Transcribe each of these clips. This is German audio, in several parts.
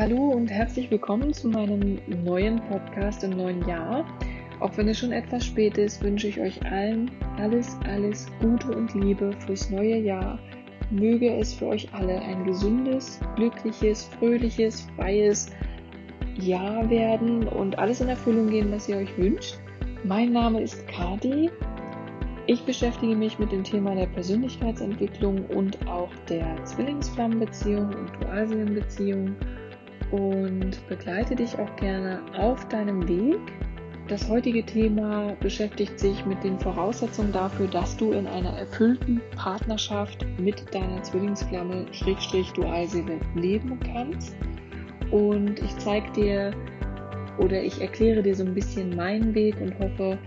Hallo und herzlich willkommen zu meinem neuen Podcast im neuen Jahr. Auch wenn es schon etwas spät ist, wünsche ich euch allen alles, alles Gute und Liebe fürs neue Jahr. Möge es für euch alle ein gesundes, glückliches, fröhliches, freies Jahr werden und alles in Erfüllung gehen, was ihr euch wünscht. Mein Name ist Kati. Ich beschäftige mich mit dem Thema der Persönlichkeitsentwicklung und auch der Zwillingsflammenbeziehung und Dualseelenbeziehung und begleite dich auch gerne auf deinem Weg. Das heutige Thema beschäftigt sich mit den Voraussetzungen dafür, dass du in einer erfüllten Partnerschaft mit deiner Zwillingsflamme Schrägstrich Dualseele leben kannst. Und ich zeige dir oder ich erkläre dir so ein bisschen meinen Weg und hoffe,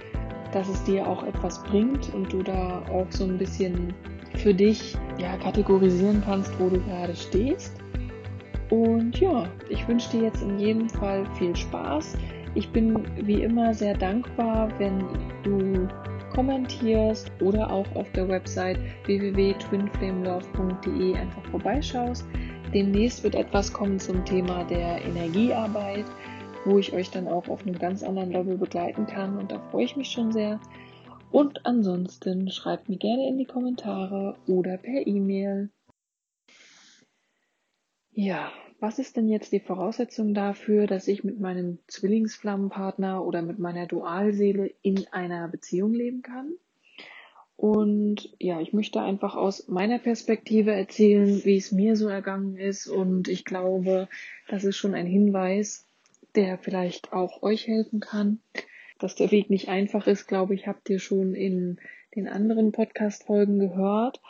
dass es dir auch etwas bringt und du da auch so ein bisschen für dich ja, kategorisieren kannst, wo du gerade stehst. Und ja, ich wünsche dir jetzt in jedem Fall viel Spaß. Ich bin wie immer sehr dankbar, wenn du kommentierst oder auch auf der Website www.twinflamelove.de einfach vorbeischaust. Demnächst wird etwas kommen zum Thema der Energiearbeit, wo ich euch dann auch auf einem ganz anderen Level begleiten kann und da freue ich mich schon sehr. Und ansonsten schreibt mir gerne in die Kommentare oder per E-Mail. Ja, was ist denn jetzt die Voraussetzung dafür, dass ich mit meinem Zwillingsflammenpartner oder mit meiner Dualseele in einer Beziehung leben kann? Und ja, ich möchte einfach aus meiner Perspektive erzählen, wie es mir so ergangen ist. Und ich glaube, das ist schon ein Hinweis, der vielleicht auch euch helfen kann. Dass der Weg nicht einfach ist, glaube ich, habt ihr schon in den anderen Podcast-Folgen gehört.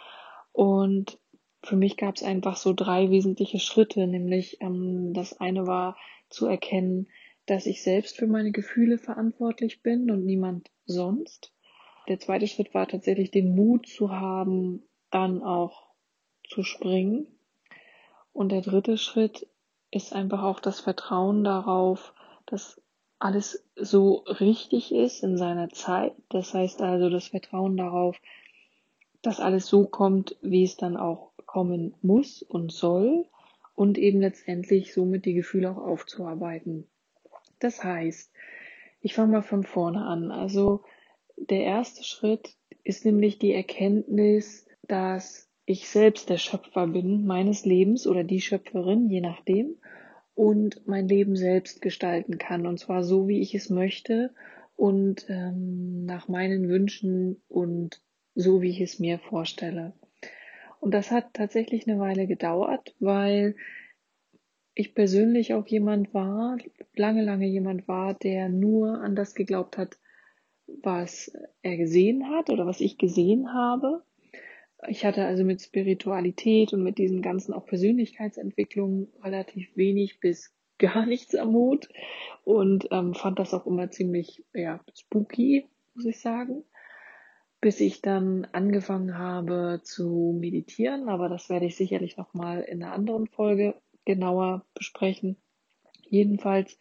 Und für mich gab es einfach so drei wesentliche Schritte, nämlich ähm, das eine war zu erkennen, dass ich selbst für meine Gefühle verantwortlich bin und niemand sonst. Der zweite Schritt war tatsächlich den Mut zu haben, dann auch zu springen. Und der dritte Schritt ist einfach auch das Vertrauen darauf, dass alles so richtig ist in seiner Zeit. Das heißt also das Vertrauen darauf, dass alles so kommt, wie es dann auch kommen muss und soll und eben letztendlich somit die Gefühle auch aufzuarbeiten. Das heißt, ich fange mal von vorne an. Also der erste Schritt ist nämlich die Erkenntnis, dass ich selbst der Schöpfer bin meines Lebens oder die Schöpferin, je nachdem, und mein Leben selbst gestalten kann. Und zwar so, wie ich es möchte und ähm, nach meinen Wünschen und so, wie ich es mir vorstelle. Und das hat tatsächlich eine Weile gedauert, weil ich persönlich auch jemand war, lange, lange jemand war, der nur an das geglaubt hat, was er gesehen hat oder was ich gesehen habe. Ich hatte also mit Spiritualität und mit diesen ganzen auch Persönlichkeitsentwicklungen relativ wenig bis gar nichts am Hut und ähm, fand das auch immer ziemlich ja, spooky, muss ich sagen bis ich dann angefangen habe zu meditieren, aber das werde ich sicherlich nochmal in einer anderen Folge genauer besprechen. Jedenfalls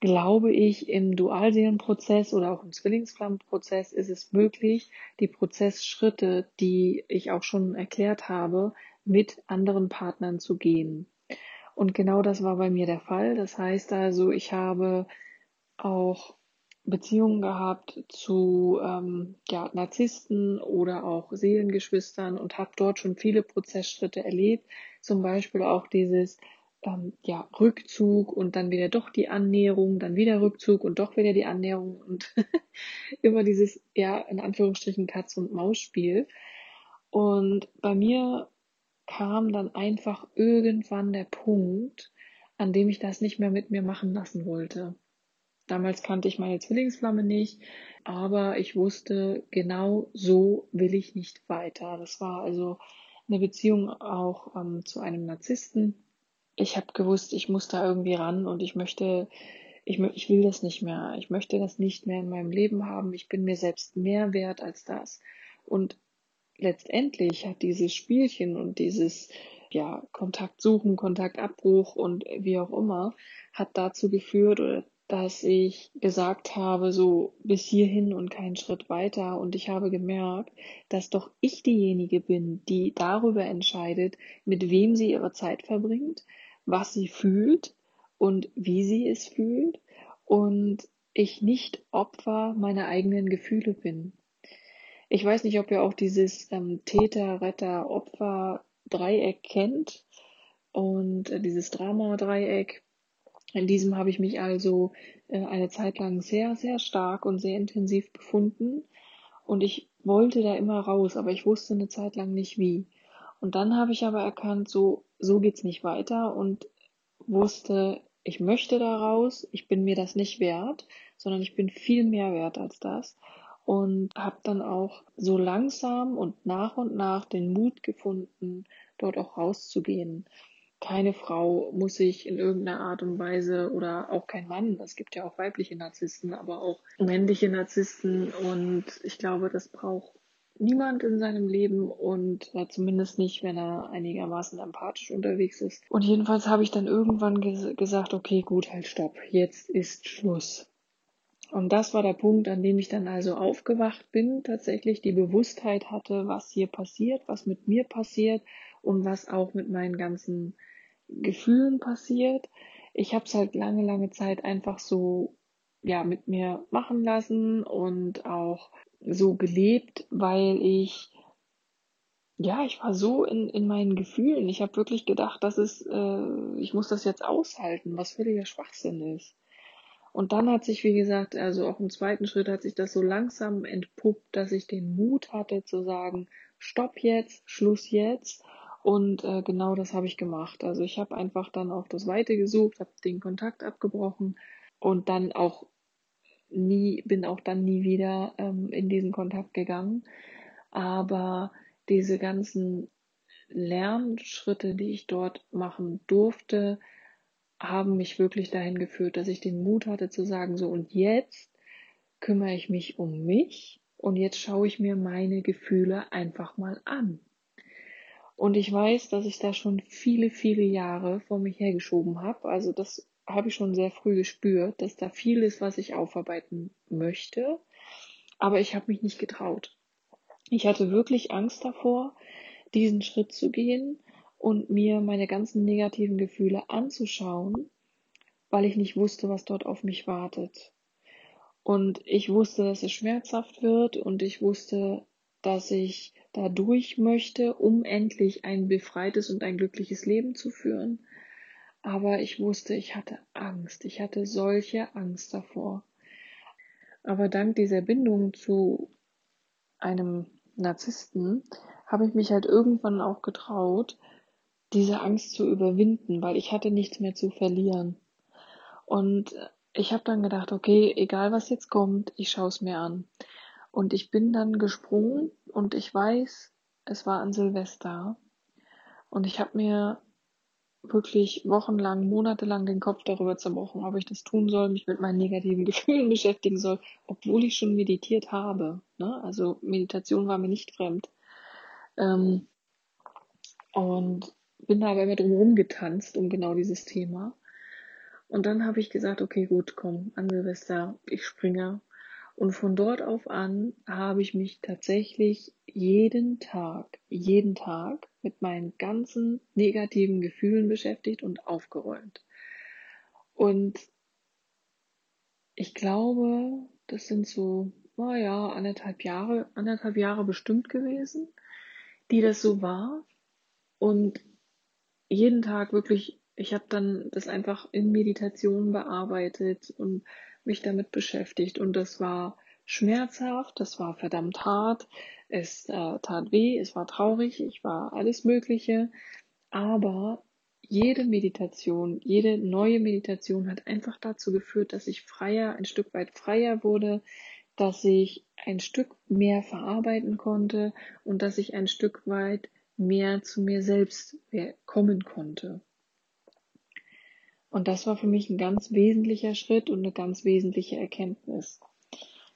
glaube ich, im Dualseelenprozess oder auch im Zwillingsflammenprozess ist es möglich, die Prozessschritte, die ich auch schon erklärt habe, mit anderen Partnern zu gehen. Und genau das war bei mir der Fall. Das heißt also, ich habe auch Beziehungen gehabt zu ähm, ja, Narzissten oder auch Seelengeschwistern und habe dort schon viele Prozessschritte erlebt. Zum Beispiel auch dieses ähm, ja, Rückzug und dann wieder doch die Annäherung, dann wieder Rückzug und doch wieder die Annäherung und immer dieses, ja, in Anführungsstrichen Katz- und Maus-Spiel. Und bei mir kam dann einfach irgendwann der Punkt, an dem ich das nicht mehr mit mir machen lassen wollte. Damals kannte ich meine Zwillingsflamme nicht, aber ich wusste, genau so will ich nicht weiter. Das war also eine Beziehung auch ähm, zu einem Narzissten. Ich habe gewusst, ich muss da irgendwie ran und ich möchte, ich, ich will das nicht mehr. Ich möchte das nicht mehr in meinem Leben haben. Ich bin mir selbst mehr wert als das. Und letztendlich hat dieses Spielchen und dieses ja, Kontakt suchen, Kontaktabbruch und wie auch immer, hat dazu geführt oder dass ich gesagt habe, so bis hierhin und keinen Schritt weiter. Und ich habe gemerkt, dass doch ich diejenige bin, die darüber entscheidet, mit wem sie ihre Zeit verbringt, was sie fühlt und wie sie es fühlt und ich nicht Opfer meiner eigenen Gefühle bin. Ich weiß nicht, ob ihr auch dieses ähm, Täter, Retter, Opfer Dreieck kennt und äh, dieses Drama-Dreieck. In diesem habe ich mich also äh, eine Zeit lang sehr, sehr stark und sehr intensiv befunden und ich wollte da immer raus, aber ich wusste eine Zeit lang nicht wie. Und dann habe ich aber erkannt, so, so geht's nicht weiter und wusste, ich möchte da raus, ich bin mir das nicht wert, sondern ich bin viel mehr wert als das und habe dann auch so langsam und nach und nach den Mut gefunden, dort auch rauszugehen. Keine Frau muss sich in irgendeiner Art und Weise oder auch kein Mann, es gibt ja auch weibliche Narzissten, aber auch männliche Narzissten und ich glaube, das braucht niemand in seinem Leben und äh, zumindest nicht, wenn er einigermaßen empathisch unterwegs ist. Und jedenfalls habe ich dann irgendwann ges gesagt, okay, gut, halt stopp, jetzt ist Schluss. Und das war der Punkt, an dem ich dann also aufgewacht bin, tatsächlich die Bewusstheit hatte, was hier passiert, was mit mir passiert und was auch mit meinen ganzen Gefühlen passiert. Ich habe es halt lange, lange Zeit einfach so ja mit mir machen lassen und auch so gelebt, weil ich ja, ich war so in, in meinen Gefühlen. Ich habe wirklich gedacht, dass es, äh, ich muss das jetzt aushalten, was völliger Schwachsinn ist. Und dann hat sich, wie gesagt, also auch im zweiten Schritt hat sich das so langsam entpuppt, dass ich den Mut hatte zu sagen, stopp jetzt, Schluss jetzt. Und äh, genau das habe ich gemacht. Also ich habe einfach dann auch das Weite gesucht, habe den Kontakt abgebrochen und dann auch nie, bin auch dann nie wieder ähm, in diesen Kontakt gegangen. Aber diese ganzen Lernschritte, die ich dort machen durfte, haben mich wirklich dahin geführt, dass ich den Mut hatte zu sagen, so und jetzt kümmere ich mich um mich und jetzt schaue ich mir meine Gefühle einfach mal an. Und ich weiß, dass ich da schon viele, viele Jahre vor mich hergeschoben habe. Also das habe ich schon sehr früh gespürt, dass da viel ist, was ich aufarbeiten möchte. Aber ich habe mich nicht getraut. Ich hatte wirklich Angst davor, diesen Schritt zu gehen und mir meine ganzen negativen Gefühle anzuschauen, weil ich nicht wusste, was dort auf mich wartet. Und ich wusste, dass es schmerzhaft wird und ich wusste, dass ich da durch möchte, um endlich ein befreites und ein glückliches Leben zu führen. Aber ich wusste, ich hatte Angst. Ich hatte solche Angst davor. Aber dank dieser Bindung zu einem Narzissten habe ich mich halt irgendwann auch getraut, diese Angst zu überwinden, weil ich hatte nichts mehr zu verlieren. Und ich habe dann gedacht, okay, egal was jetzt kommt, ich schaue es mir an. Und ich bin dann gesprungen und ich weiß, es war an Silvester. Und ich habe mir wirklich wochenlang, monatelang den Kopf darüber zerbrochen, ob ich das tun soll, mich mit meinen negativen Gefühlen beschäftigen soll, obwohl ich schon meditiert habe. Ne? Also Meditation war mir nicht fremd. Ähm, und bin da aber immer drum getanzt um genau dieses Thema. Und dann habe ich gesagt, okay, gut, komm, an Silvester, ich springe. Und von dort auf an habe ich mich tatsächlich jeden Tag, jeden Tag mit meinen ganzen negativen Gefühlen beschäftigt und aufgeräumt. Und ich glaube, das sind so, naja, anderthalb Jahre, anderthalb Jahre bestimmt gewesen, die das so war. Und jeden Tag wirklich, ich habe dann das einfach in Meditation bearbeitet und mich damit beschäftigt. Und das war schmerzhaft, das war verdammt hart, es äh, tat weh, es war traurig, ich war alles Mögliche. Aber jede Meditation, jede neue Meditation hat einfach dazu geführt, dass ich freier, ein Stück weit freier wurde, dass ich ein Stück mehr verarbeiten konnte und dass ich ein Stück weit mehr zu mir selbst kommen konnte. Und das war für mich ein ganz wesentlicher Schritt und eine ganz wesentliche Erkenntnis.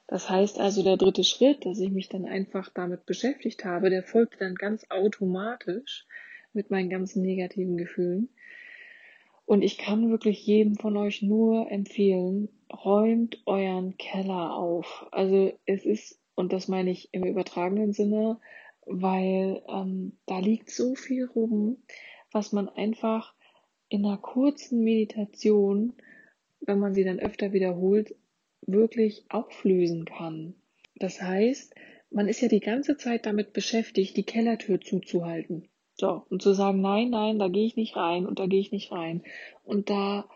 Das heißt also, der dritte Schritt, dass ich mich dann einfach damit beschäftigt habe, der folgte dann ganz automatisch mit meinen ganzen negativen Gefühlen. Und ich kann wirklich jedem von euch nur empfehlen, räumt euren Keller auf. Also es ist, und das meine ich im übertragenen Sinne, weil ähm, da liegt so viel rum, was man einfach in einer kurzen Meditation, wenn man sie dann öfter wiederholt, wirklich auflösen kann. Das heißt, man ist ja die ganze Zeit damit beschäftigt, die Kellertür zuzuhalten. So, und zu sagen, nein, nein, da gehe ich nicht rein und da gehe ich nicht rein. Und da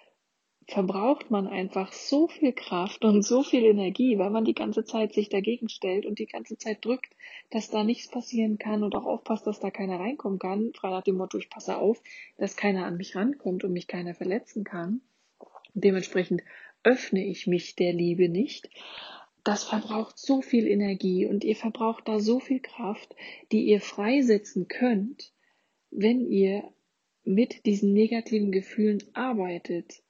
verbraucht man einfach so viel Kraft und so viel Energie, weil man die ganze Zeit sich dagegen stellt und die ganze Zeit drückt, dass da nichts passieren kann und auch aufpasst, dass da keiner reinkommen kann, frei nach dem Motto, ich passe auf, dass keiner an mich rankommt und mich keiner verletzen kann. Und dementsprechend öffne ich mich der Liebe nicht. Das verbraucht so viel Energie und ihr verbraucht da so viel Kraft, die ihr freisetzen könnt, wenn ihr mit diesen negativen Gefühlen arbeitet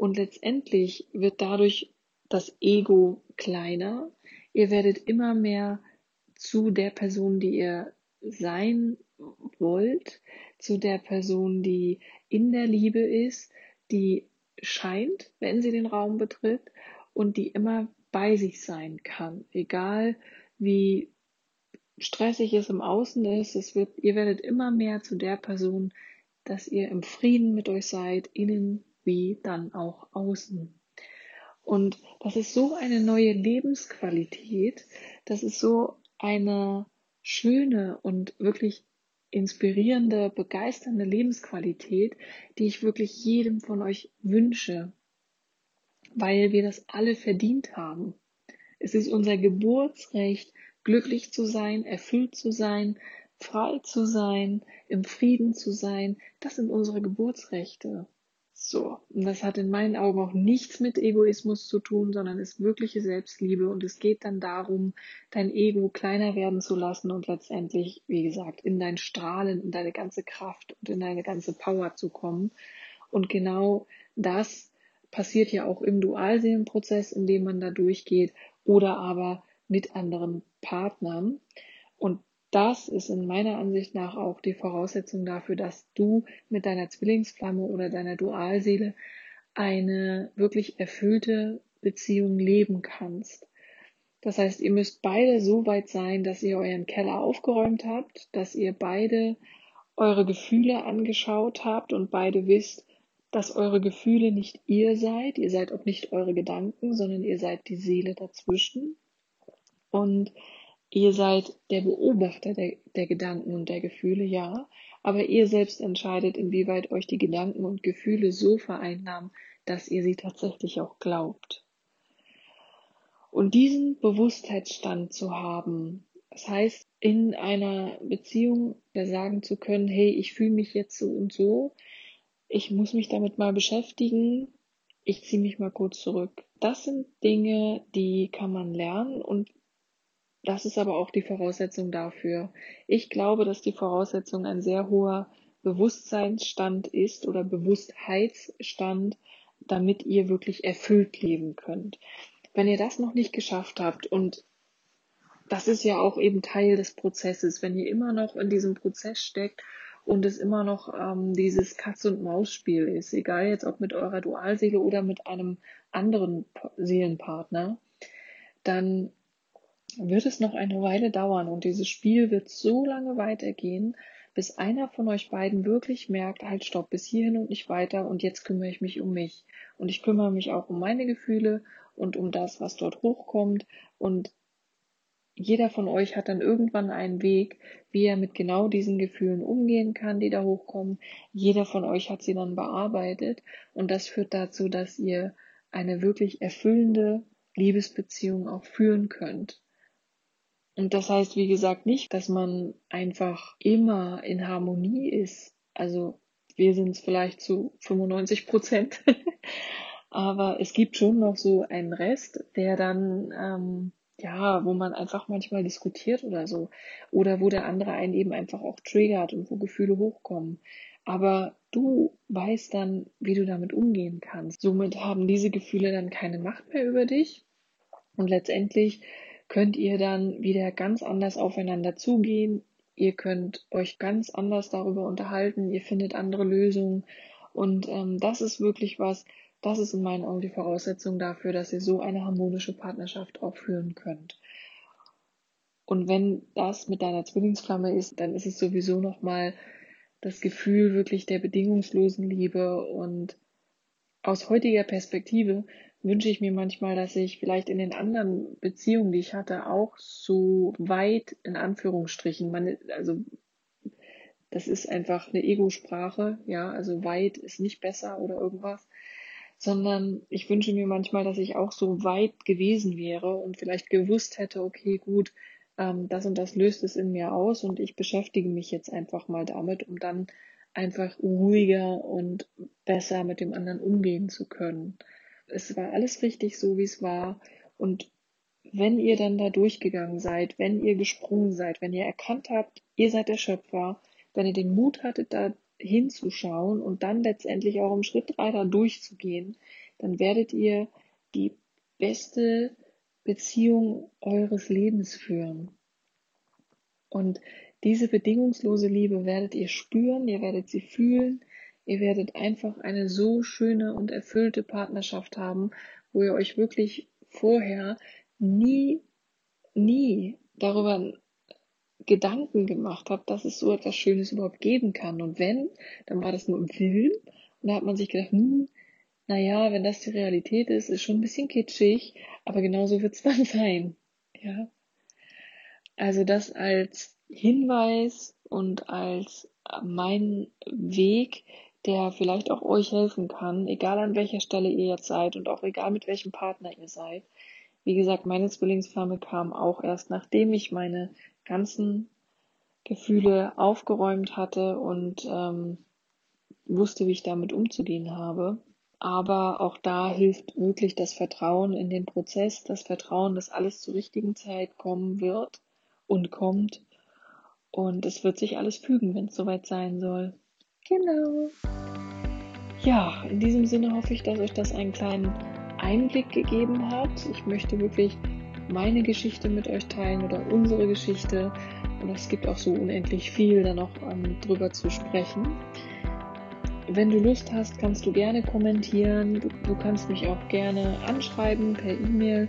und letztendlich wird dadurch das Ego kleiner. Ihr werdet immer mehr zu der Person, die ihr sein wollt, zu der Person, die in der Liebe ist, die scheint, wenn sie den Raum betritt und die immer bei sich sein kann, egal wie stressig es im Außen ist, es wird, ihr werdet immer mehr zu der Person, dass ihr im Frieden mit euch seid, innen wie dann auch außen. Und das ist so eine neue Lebensqualität, das ist so eine schöne und wirklich inspirierende, begeisternde Lebensqualität, die ich wirklich jedem von euch wünsche, weil wir das alle verdient haben. Es ist unser Geburtsrecht, glücklich zu sein, erfüllt zu sein, frei zu sein, im Frieden zu sein. Das sind unsere Geburtsrechte. So, und das hat in meinen Augen auch nichts mit Egoismus zu tun, sondern ist wirkliche Selbstliebe und es geht dann darum, dein Ego kleiner werden zu lassen und letztendlich, wie gesagt, in dein Strahlen, in deine ganze Kraft und in deine ganze Power zu kommen. Und genau das passiert ja auch im Dualseelenprozess, in dem man da durchgeht oder aber mit anderen Partnern. Und das ist in meiner Ansicht nach auch die Voraussetzung dafür, dass du mit deiner Zwillingsflamme oder deiner Dualseele eine wirklich erfüllte Beziehung leben kannst. Das heißt, ihr müsst beide so weit sein, dass ihr euren Keller aufgeräumt habt, dass ihr beide eure Gefühle angeschaut habt und beide wisst, dass eure Gefühle nicht ihr seid, ihr seid auch nicht eure Gedanken, sondern ihr seid die Seele dazwischen. Und Ihr seid der Beobachter der, der, Gedanken und der Gefühle, ja, aber ihr selbst entscheidet, inwieweit euch die Gedanken und Gefühle so vereinnahmen, dass ihr sie tatsächlich auch glaubt. Und diesen Bewusstheitsstand zu haben, das heißt, in einer Beziehung sagen zu können, hey, ich fühle mich jetzt so und so, ich muss mich damit mal beschäftigen, ich ziehe mich mal kurz zurück. Das sind Dinge, die kann man lernen und das ist aber auch die Voraussetzung dafür. Ich glaube, dass die Voraussetzung ein sehr hoher Bewusstseinsstand ist oder Bewusstheitsstand, damit ihr wirklich erfüllt leben könnt. Wenn ihr das noch nicht geschafft habt und das ist ja auch eben Teil des Prozesses, wenn ihr immer noch in diesem Prozess steckt und es immer noch ähm, dieses Katz-und-Maus-Spiel ist, egal jetzt ob mit eurer Dualseele oder mit einem anderen Seelenpartner, dann wird es noch eine Weile dauern und dieses Spiel wird so lange weitergehen, bis einer von euch beiden wirklich merkt, halt stopp, bis hierhin und nicht weiter und jetzt kümmere ich mich um mich. Und ich kümmere mich auch um meine Gefühle und um das, was dort hochkommt und jeder von euch hat dann irgendwann einen Weg, wie er mit genau diesen Gefühlen umgehen kann, die da hochkommen. Jeder von euch hat sie dann bearbeitet und das führt dazu, dass ihr eine wirklich erfüllende Liebesbeziehung auch führen könnt. Und das heißt, wie gesagt, nicht, dass man einfach immer in Harmonie ist. Also wir sind es vielleicht zu 95 Prozent. Aber es gibt schon noch so einen Rest, der dann, ähm, ja, wo man einfach manchmal diskutiert oder so. Oder wo der andere einen eben einfach auch triggert und wo Gefühle hochkommen. Aber du weißt dann, wie du damit umgehen kannst. Somit haben diese Gefühle dann keine Macht mehr über dich. Und letztendlich könnt ihr dann wieder ganz anders aufeinander zugehen. Ihr könnt euch ganz anders darüber unterhalten. Ihr findet andere Lösungen. Und ähm, das ist wirklich was, das ist in meinen Augen die Voraussetzung dafür, dass ihr so eine harmonische Partnerschaft auch führen könnt. Und wenn das mit deiner Zwillingsflamme ist, dann ist es sowieso nochmal das Gefühl wirklich der bedingungslosen Liebe und aus heutiger Perspektive wünsche ich mir manchmal, dass ich vielleicht in den anderen Beziehungen, die ich hatte, auch so weit in Anführungsstrichen, meine, also das ist einfach eine Ego-Sprache, ja, also weit ist nicht besser oder irgendwas, sondern ich wünsche mir manchmal, dass ich auch so weit gewesen wäre und vielleicht gewusst hätte, okay, gut, ähm, das und das löst es in mir aus und ich beschäftige mich jetzt einfach mal damit, um dann einfach ruhiger und besser mit dem anderen umgehen zu können. Es war alles richtig so, wie es war und wenn ihr dann da durchgegangen seid, wenn ihr gesprungen seid, wenn ihr erkannt habt, ihr seid der Schöpfer, wenn ihr den Mut hattet, da hinzuschauen und dann letztendlich auch im Schritt drei da durchzugehen, dann werdet ihr die beste Beziehung eures Lebens führen. Und diese bedingungslose Liebe werdet ihr spüren, ihr werdet sie fühlen, ihr werdet einfach eine so schöne und erfüllte Partnerschaft haben, wo ihr euch wirklich vorher nie, nie darüber Gedanken gemacht habe, dass es so etwas Schönes überhaupt geben kann. Und wenn, dann war das nur im Film. Und da hat man sich gedacht, hm, naja, wenn das die Realität ist, ist schon ein bisschen kitschig, aber genauso wird es dann sein. Ja. Also das als Hinweis und als mein Weg, der vielleicht auch euch helfen kann, egal an welcher Stelle ihr jetzt seid und auch egal mit welchem Partner ihr seid. Wie gesagt, meine Zwillingsflamme kam auch erst nachdem ich meine ganzen Gefühle aufgeräumt hatte und ähm, wusste, wie ich damit umzugehen habe. Aber auch da hilft wirklich das Vertrauen in den Prozess, das Vertrauen, dass alles zur richtigen Zeit kommen wird und kommt. Und es wird sich alles fügen, wenn es soweit sein soll. Genau. Ja, in diesem Sinne hoffe ich, dass euch das einen kleinen Einblick gegeben hat. Ich möchte wirklich meine Geschichte mit euch teilen oder unsere Geschichte. Und es gibt auch so unendlich viel da noch um, drüber zu sprechen. Wenn du Lust hast, kannst du gerne kommentieren. Du, du kannst mich auch gerne anschreiben per E-Mail.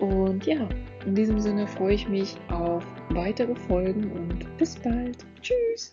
Und ja, in diesem Sinne freue ich mich auf weitere Folgen und bis bald. Tschüss!